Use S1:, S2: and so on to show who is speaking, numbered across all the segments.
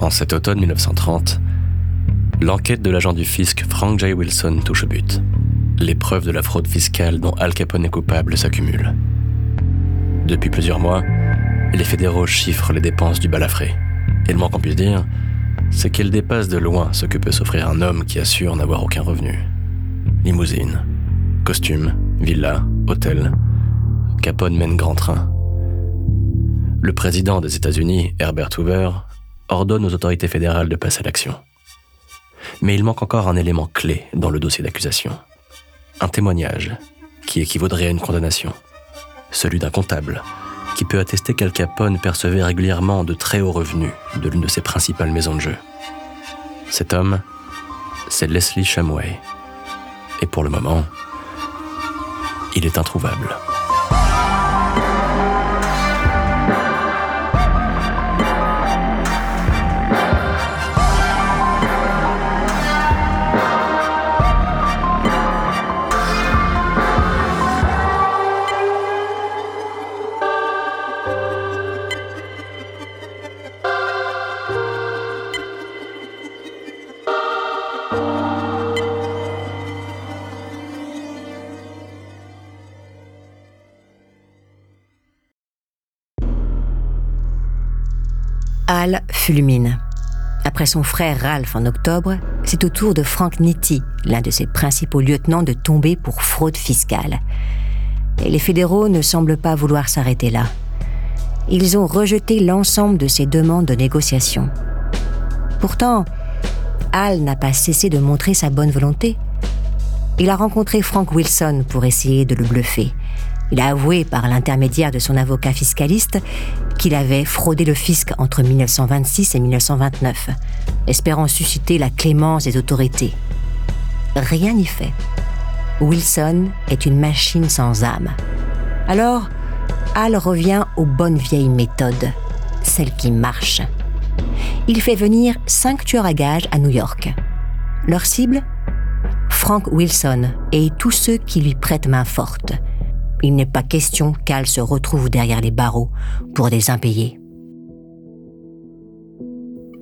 S1: En cet automne 1930, l'enquête de l'agent du fisc Frank J. Wilson touche au but. Les preuves de la fraude fiscale dont Al Capone est coupable s'accumulent. Depuis plusieurs mois, les fédéraux chiffrent les dépenses du balafré. Et le moins qu'on puisse dire, c'est qu'elles dépassent de loin ce que peut s'offrir un homme qui assure n'avoir aucun revenu. Limousine, costume, villa, hôtel. Capone mène grand train. Le président des États-Unis, Herbert Hoover, ordonne aux autorités fédérales de passer à l'action. Mais il manque encore un élément clé dans le dossier d'accusation. Un témoignage qui équivaudrait à une condamnation. Celui d'un comptable qui peut attester qu'Al Capone percevait régulièrement de très hauts revenus de l'une de ses principales maisons de jeu. Cet homme, c'est Leslie Shamway. Et pour le moment, il est introuvable.
S2: Al fulmine. Après son frère Ralph en octobre, c'est au tour de Frank Nitti, l'un de ses principaux lieutenants, de tomber pour fraude fiscale. Et les fédéraux ne semblent pas vouloir s'arrêter là. Ils ont rejeté l'ensemble de ses demandes de négociation. Pourtant, Al n'a pas cessé de montrer sa bonne volonté. Il a rencontré Frank Wilson pour essayer de le bluffer. Il a avoué par l'intermédiaire de son avocat fiscaliste qu'il avait fraudé le fisc entre 1926 et 1929, espérant susciter la clémence des autorités. Rien n'y fait. Wilson est une machine sans âme. Alors, Al revient aux bonnes vieilles méthodes, celles qui marchent. Il fait venir cinq tueurs à gages à New York. Leur cible? Frank Wilson et tous ceux qui lui prêtent main forte il n'est pas question qu'Al se retrouve derrière les barreaux pour des impayés.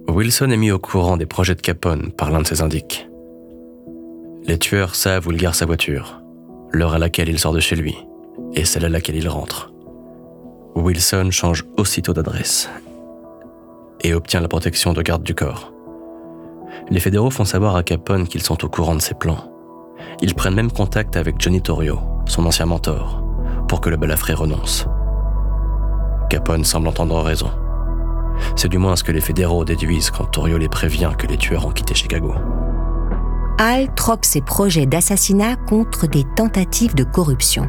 S1: Wilson est mis au courant des projets de Capone par l'un de ses indiques. Les tueurs savent où il gare sa voiture, l'heure à laquelle il sort de chez lui et celle à laquelle il rentre. Wilson change aussitôt d'adresse et obtient la protection de garde du corps. Les fédéraux font savoir à Capone qu'ils sont au courant de ses plans. Ils prennent même contact avec Johnny Torrio, son ancien mentor, pour que le balafré renonce. Capone semble entendre raison. C'est du moins ce que les fédéraux déduisent quand Torrio les prévient que les tueurs ont quitté Chicago.
S2: Al troque ses projets d'assassinat contre des tentatives de corruption.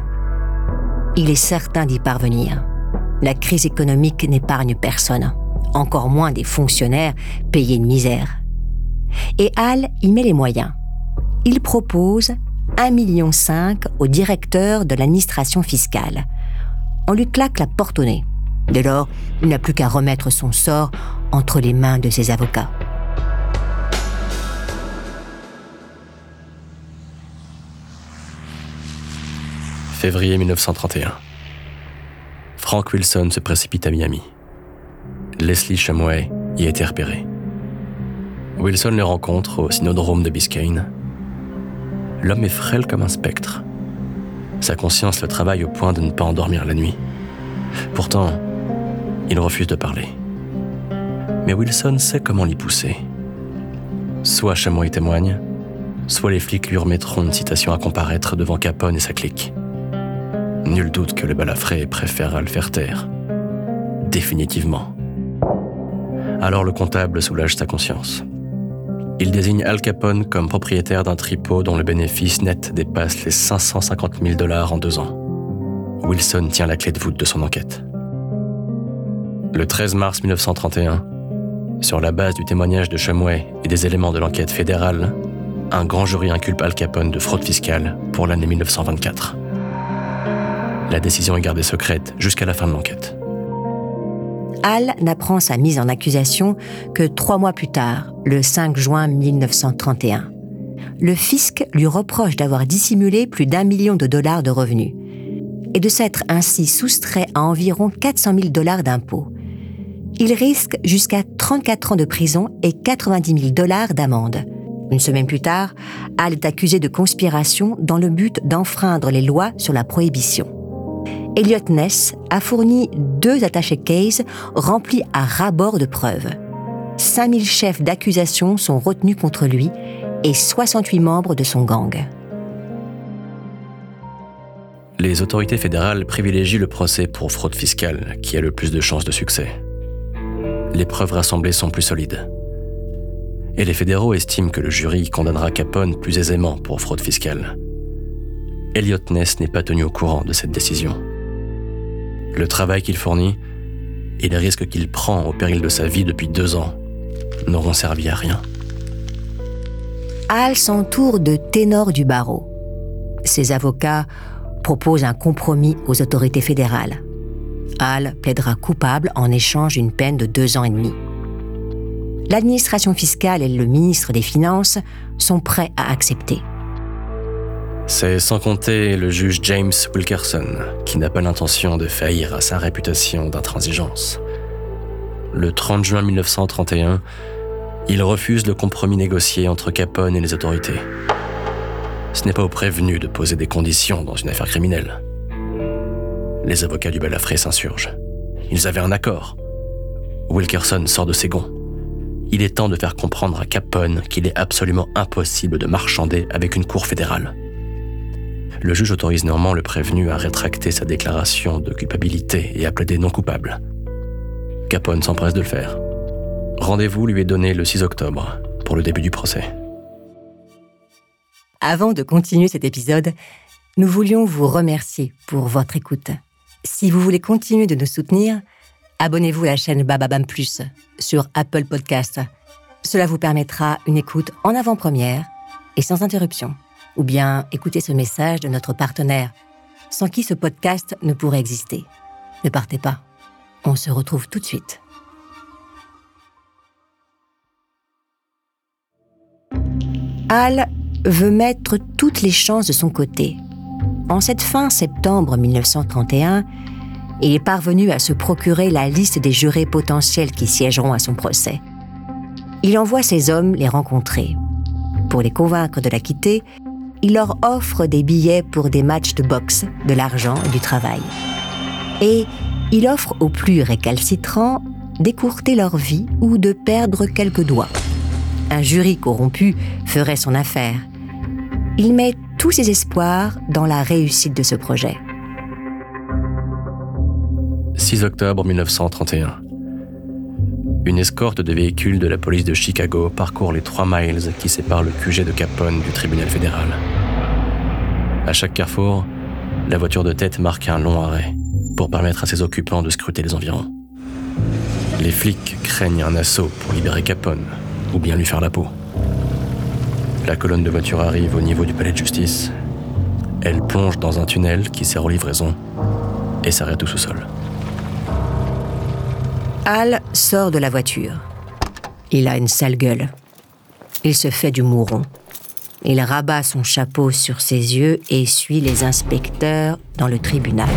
S2: Il est certain d'y parvenir. La crise économique n'épargne personne, encore moins des fonctionnaires payés de misère. Et Al y met les moyens. Il propose 1,5 million au directeur de l'administration fiscale. On lui claque la porte au nez. Dès lors, il n'a plus qu'à remettre son sort entre les mains de ses avocats.
S1: Février 1931. Frank Wilson se précipite à Miami. Leslie Shamway y a été. Wilson le rencontre au synodrome de Biscayne l'homme est frêle comme un spectre. Sa conscience le travaille au point de ne pas endormir la nuit. Pourtant, il refuse de parler. Mais Wilson sait comment l'y pousser. Soit Chamois y témoigne, soit les flics lui remettront une citation à comparaître devant Capone et sa clique. Nul doute que le balafré préférera le faire taire. Définitivement. Alors le comptable soulage sa conscience. Il désigne Al Capone comme propriétaire d'un tripot dont le bénéfice net dépasse les 550 000 dollars en deux ans. Wilson tient la clé de voûte de son enquête. Le 13 mars 1931, sur la base du témoignage de Shumway et des éléments de l'enquête fédérale, un grand jury inculpe Al Capone de fraude fiscale pour l'année 1924. La décision est gardée secrète jusqu'à la fin de l'enquête.
S2: Al n'apprend sa mise en accusation que trois mois plus tard, le 5 juin 1931. Le fisc lui reproche d'avoir dissimulé plus d'un million de dollars de revenus et de s'être ainsi soustrait à environ 400 000 dollars d'impôts. Il risque jusqu'à 34 ans de prison et 90 000 dollars d'amende. Une semaine plus tard, Al est accusé de conspiration dans le but d'enfreindre les lois sur la prohibition. Elliot Ness a fourni deux attachés case remplis à ras-bord de preuves. 5000 chefs d'accusation sont retenus contre lui et 68 membres de son gang.
S1: Les autorités fédérales privilégient le procès pour fraude fiscale, qui a le plus de chances de succès. Les preuves rassemblées sont plus solides. Et les fédéraux estiment que le jury condamnera Capone plus aisément pour fraude fiscale. Elliot Ness n'est pas tenu au courant de cette décision le travail qu'il fournit et les risques qu'il prend au péril de sa vie depuis deux ans n'auront servi à rien.
S2: Al s'entoure de ténors du barreau. Ses avocats proposent un compromis aux autorités fédérales. Al plaidera coupable en échange d'une peine de deux ans et demi. L'administration fiscale et le ministre des Finances sont prêts à accepter.
S1: C'est sans compter le juge James Wilkerson, qui n'a pas l'intention de faillir à sa réputation d'intransigeance. Le 30 juin 1931, il refuse le compromis négocié entre Capone et les autorités. Ce n'est pas au prévenu de poser des conditions dans une affaire criminelle. Les avocats du balafré s'insurgent. Ils avaient un accord. Wilkerson sort de ses gonds. Il est temps de faire comprendre à Capone qu'il est absolument impossible de marchander avec une cour fédérale le juge autorise néanmoins le prévenu à rétracter sa déclaration de culpabilité et à plaider non coupable. Capone s'empresse de le faire. Rendez-vous lui est donné le 6 octobre pour le début du procès.
S2: Avant de continuer cet épisode, nous voulions vous remercier pour votre écoute. Si vous voulez continuer de nous soutenir, abonnez-vous à la chaîne Bababam Plus sur Apple Podcast. Cela vous permettra une écoute en avant-première et sans interruption ou bien écoutez ce message de notre partenaire, sans qui ce podcast ne pourrait exister. Ne partez pas. On se retrouve tout de suite. Al veut mettre toutes les chances de son côté. En cette fin septembre 1931, il est parvenu à se procurer la liste des jurés potentiels qui siégeront à son procès. Il envoie ses hommes les rencontrer. Pour les convaincre de la quitter, il leur offre des billets pour des matchs de boxe, de l'argent et du travail. Et il offre aux plus récalcitrants d'écourter leur vie ou de perdre quelques doigts. Un jury corrompu ferait son affaire. Il met tous ses espoirs dans la réussite de ce projet.
S1: 6 octobre 1931. Une escorte de véhicules de la police de Chicago parcourt les 3 miles qui séparent le QG de Capone du tribunal fédéral. À chaque carrefour, la voiture de tête marque un long arrêt pour permettre à ses occupants de scruter les environs. Les flics craignent un assaut pour libérer Capone ou bien lui faire la peau. La colonne de voitures arrive au niveau du palais de justice. Elle plonge dans un tunnel qui sert aux livraisons et s'arrête au sous-sol.
S2: Al sort de la voiture. Il a une sale gueule. Il se fait du mouron. Il rabat son chapeau sur ses yeux et suit les inspecteurs dans le tribunal.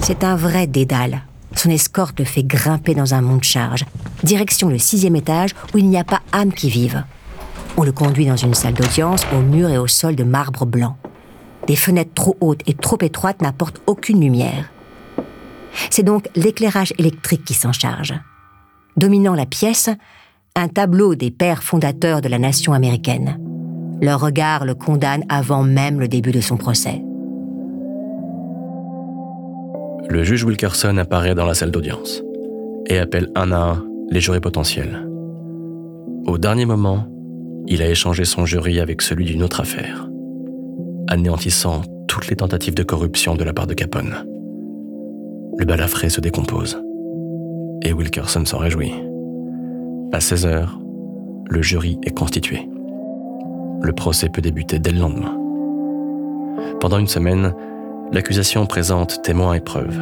S2: C'est un vrai dédale. Son escorte le fait grimper dans un mont de charge, direction le sixième étage où il n'y a pas âme qui vive. On le conduit dans une salle d'audience au mur et au sol de marbre blanc. Des fenêtres trop hautes et trop étroites n'apportent aucune lumière. C'est donc l'éclairage électrique qui s'en charge. Dominant la pièce, un tableau des pères fondateurs de la nation américaine. Leur regard le condamne avant même le début de son procès.
S1: Le juge Wilkerson apparaît dans la salle d'audience et appelle un à un les jurés potentiels. Au dernier moment, il a échangé son jury avec celui d'une autre affaire, anéantissant toutes les tentatives de corruption de la part de Capone. Le balafré se décompose. Et Wilkerson s'en réjouit. À 16 heures, le jury est constitué. Le procès peut débuter dès le lendemain. Pendant une semaine, l'accusation présente témoins et preuves.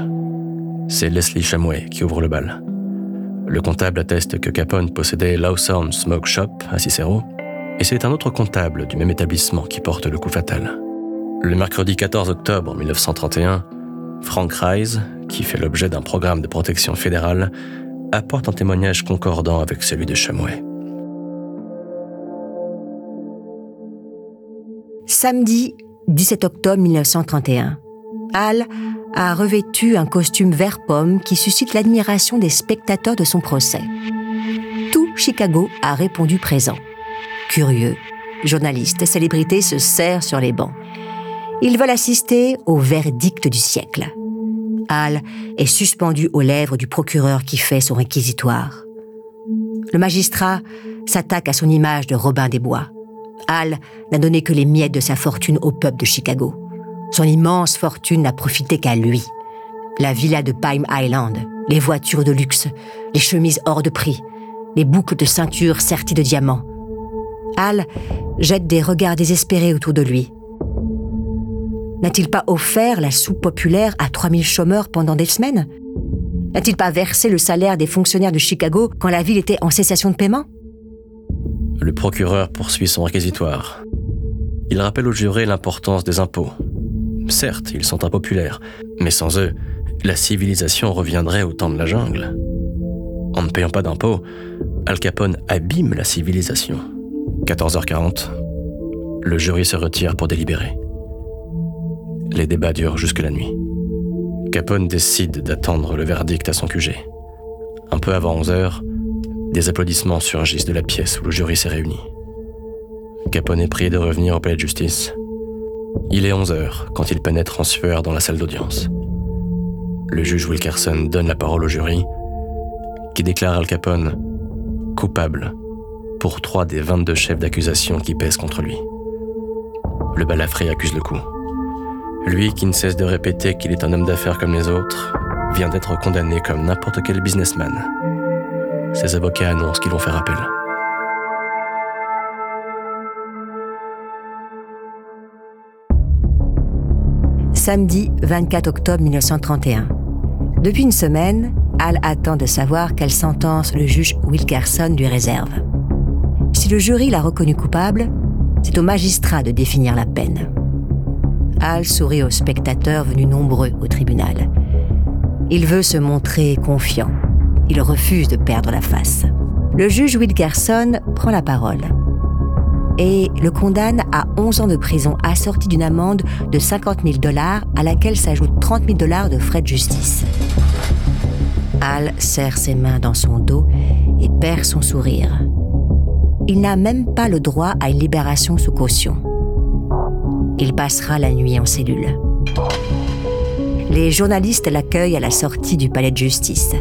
S1: C'est Leslie Chamway qui ouvre le bal. Le comptable atteste que Capone possédait Lawson Smoke Shop à Cicero, et c'est un autre comptable du même établissement qui porte le coup fatal. Le mercredi 14 octobre 1931, Frank Rise, qui fait l'objet d'un programme de protection fédérale, apporte un témoignage concordant avec celui de Chamouet.
S2: Samedi 17 octobre 1931, Al a revêtu un costume vert pomme qui suscite l'admiration des spectateurs de son procès. Tout Chicago a répondu présent. Curieux, journalistes et célébrités se serrent sur les bancs. Ils veulent assister au verdict du siècle. Hall est suspendu aux lèvres du procureur qui fait son réquisitoire. Le magistrat s'attaque à son image de Robin des Bois. Hall n'a donné que les miettes de sa fortune au peuple de Chicago. Son immense fortune n'a profité qu'à lui. La villa de Palm Island, les voitures de luxe, les chemises hors de prix, les boucles de ceinture serties de diamants. Hall jette des regards désespérés autour de lui. N'a-t-il pas offert la soupe populaire à 3000 chômeurs pendant des semaines? N'a-t-il pas versé le salaire des fonctionnaires de Chicago quand la ville était en cessation de paiement?
S1: Le procureur poursuit son réquisitoire. Il rappelle aux jurés l'importance des impôts. Certes, ils sont impopulaires, mais sans eux, la civilisation reviendrait au temps de la jungle. En ne payant pas d'impôts, Al Capone abîme la civilisation. 14h40, le jury se retire pour délibérer. Les débats durent jusque la nuit. Capone décide d'attendre le verdict à son QG. Un peu avant 11 heures, des applaudissements surgissent de la pièce où le jury s'est réuni. Capone est prié de revenir au palais de justice. Il est 11 heures quand il pénètre en sueur dans la salle d'audience. Le juge Wilkerson donne la parole au jury, qui déclare Al Capone coupable pour trois des 22 chefs d'accusation qui pèsent contre lui. Le balafré accuse le coup. Lui qui ne cesse de répéter qu'il est un homme d'affaires comme les autres, vient d'être condamné comme n'importe quel businessman. Ses avocats annoncent qu'ils vont faire appel.
S2: Samedi 24 octobre 1931. Depuis une semaine, Al attend de savoir quelle sentence le juge Wilkerson lui réserve. Si le jury l'a reconnu coupable, c'est au magistrat de définir la peine. Al sourit aux spectateurs venus nombreux au tribunal. Il veut se montrer confiant. Il refuse de perdre la face. Le juge Wilkerson prend la parole et le condamne à 11 ans de prison assorti d'une amende de 50 000 dollars à laquelle s'ajoutent 30 000 dollars de frais de justice. Al serre ses mains dans son dos et perd son sourire. Il n'a même pas le droit à une libération sous caution. Il passera la nuit en cellule. Les journalistes l'accueillent à la sortie du palais de justice.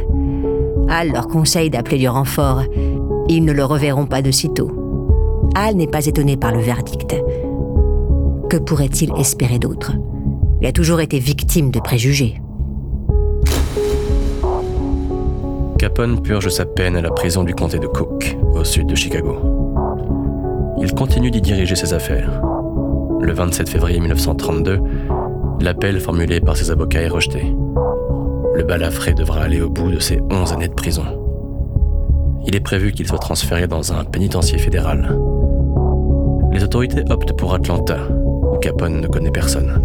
S2: Al leur conseille d'appeler du renfort. Ils ne le reverront pas de sitôt. Al n'est pas étonné par le verdict. Que pourrait-il espérer d'autre? Il a toujours été victime de préjugés.
S1: Capone purge sa peine à la prison du comté de Cook, au sud de Chicago. Il continue d'y diriger ses affaires le 27 février 1932, l'appel formulé par ses avocats est rejeté. Le balafré devra aller au bout de ses 11 années de prison. Il est prévu qu'il soit transféré dans un pénitencier fédéral. Les autorités optent pour Atlanta, où Capone ne connaît personne.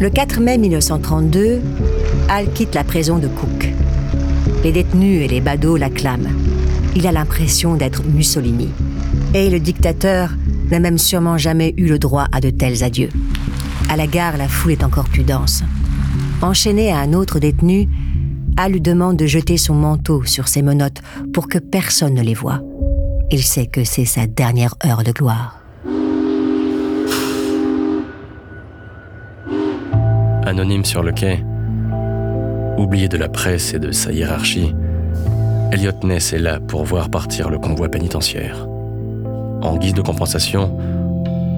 S2: Le 4 mai 1932, Al quitte la prison de Cook. Les détenus et les badauds l'acclament. Il a l'impression d'être Mussolini. Et le dictateur n'a même sûrement jamais eu le droit à de tels adieux. À la gare, la foule est encore plus dense. Enchaîné à un autre détenu, Al lui demande de jeter son manteau sur ses menottes pour que personne ne les voie. Il sait que c'est sa dernière heure de gloire.
S1: Anonyme sur le quai, oublié de la presse et de sa hiérarchie, Elliot Ness est là pour voir partir le convoi pénitentiaire. En guise de compensation,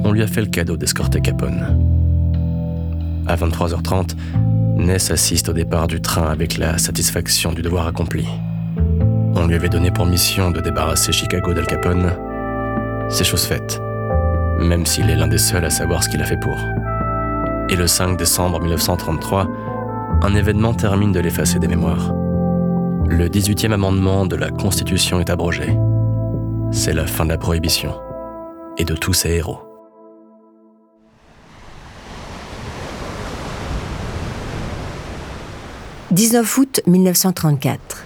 S1: on lui a fait le cadeau d'escorter Capone. À 23h30, Ness assiste au départ du train avec la satisfaction du devoir accompli. On lui avait donné pour mission de débarrasser Chicago d'Al Capone. C'est chose faite, même s'il est l'un des seuls à savoir ce qu'il a fait pour. Et le 5 décembre 1933, un événement termine de l'effacer des mémoires. Le 18e amendement de la Constitution est abrogé. C'est la fin de la prohibition et de tous ses héros.
S2: « 19 août 1934.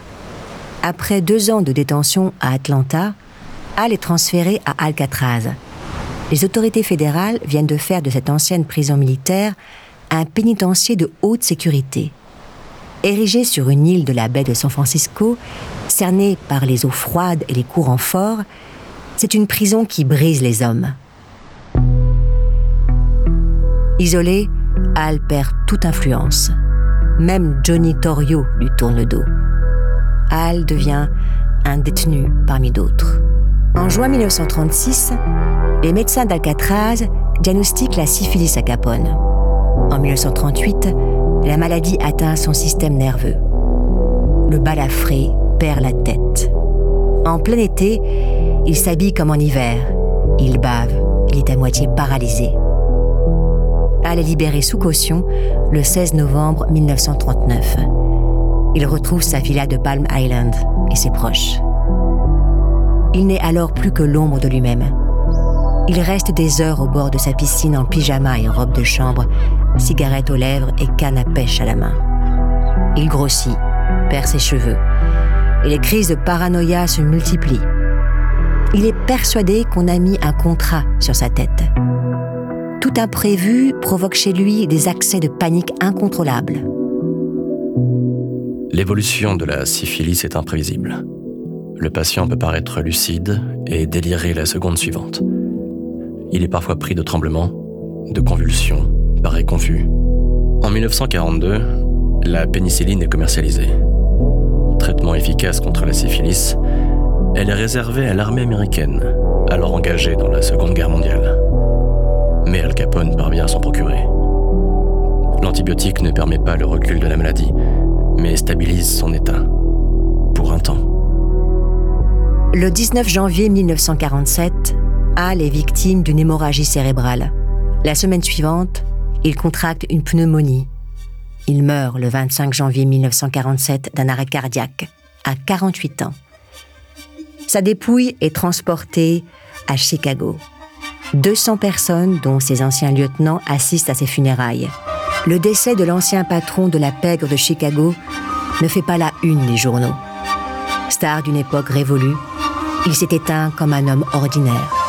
S2: Après deux ans de détention à Atlanta, Al est transféré à Alcatraz. Les autorités fédérales viennent de faire de cette ancienne prison militaire un pénitencier de haute sécurité. Érigé sur une île de la baie de San Francisco, cerné par les eaux froides et les courants forts, c'est une prison qui brise les hommes. Isolé, Al perd toute influence. Même Johnny Torrio lui tourne le dos. Al devient un détenu parmi d'autres. En juin 1936, les médecins d'Alcatraz diagnostiquent la syphilis à Capone. En 1938, la maladie atteint son système nerveux. Le balafré la tête. En plein été, il s'habille comme en hiver. Il bave, il est à moitié paralysé. Al est libéré sous caution le 16 novembre 1939. Il retrouve sa villa de Palm Island et ses proches. Il n'est alors plus que l'ombre de lui-même. Il reste des heures au bord de sa piscine en pyjama et robe de chambre, cigarette aux lèvres et canne à pêche à la main. Il grossit, perd ses cheveux, et les crises de paranoïa se multiplient. Il est persuadé qu'on a mis un contrat sur sa tête. Tout imprévu provoque chez lui des accès de panique incontrôlables.
S1: L'évolution de la syphilis est imprévisible. Le patient peut paraître lucide et délirer la seconde suivante. Il est parfois pris de tremblements, de convulsions, paraît confus. En 1942, la pénicilline est commercialisée. Efficace contre la syphilis, elle est réservée à l'armée américaine, alors engagée dans la Seconde Guerre mondiale. Mais Al Capone parvient à s'en procurer. L'antibiotique ne permet pas le recul de la maladie, mais stabilise son état. Pour un temps.
S2: Le 19 janvier 1947, Al est victime d'une hémorragie cérébrale. La semaine suivante, il contracte une pneumonie. Il meurt le 25 janvier 1947 d'un arrêt cardiaque, à 48 ans. Sa dépouille est transportée à Chicago. 200 personnes, dont ses anciens lieutenants, assistent à ses funérailles. Le décès de l'ancien patron de la pègre de Chicago ne fait pas la une des journaux. Star d'une époque révolue, il s'est éteint comme un homme ordinaire.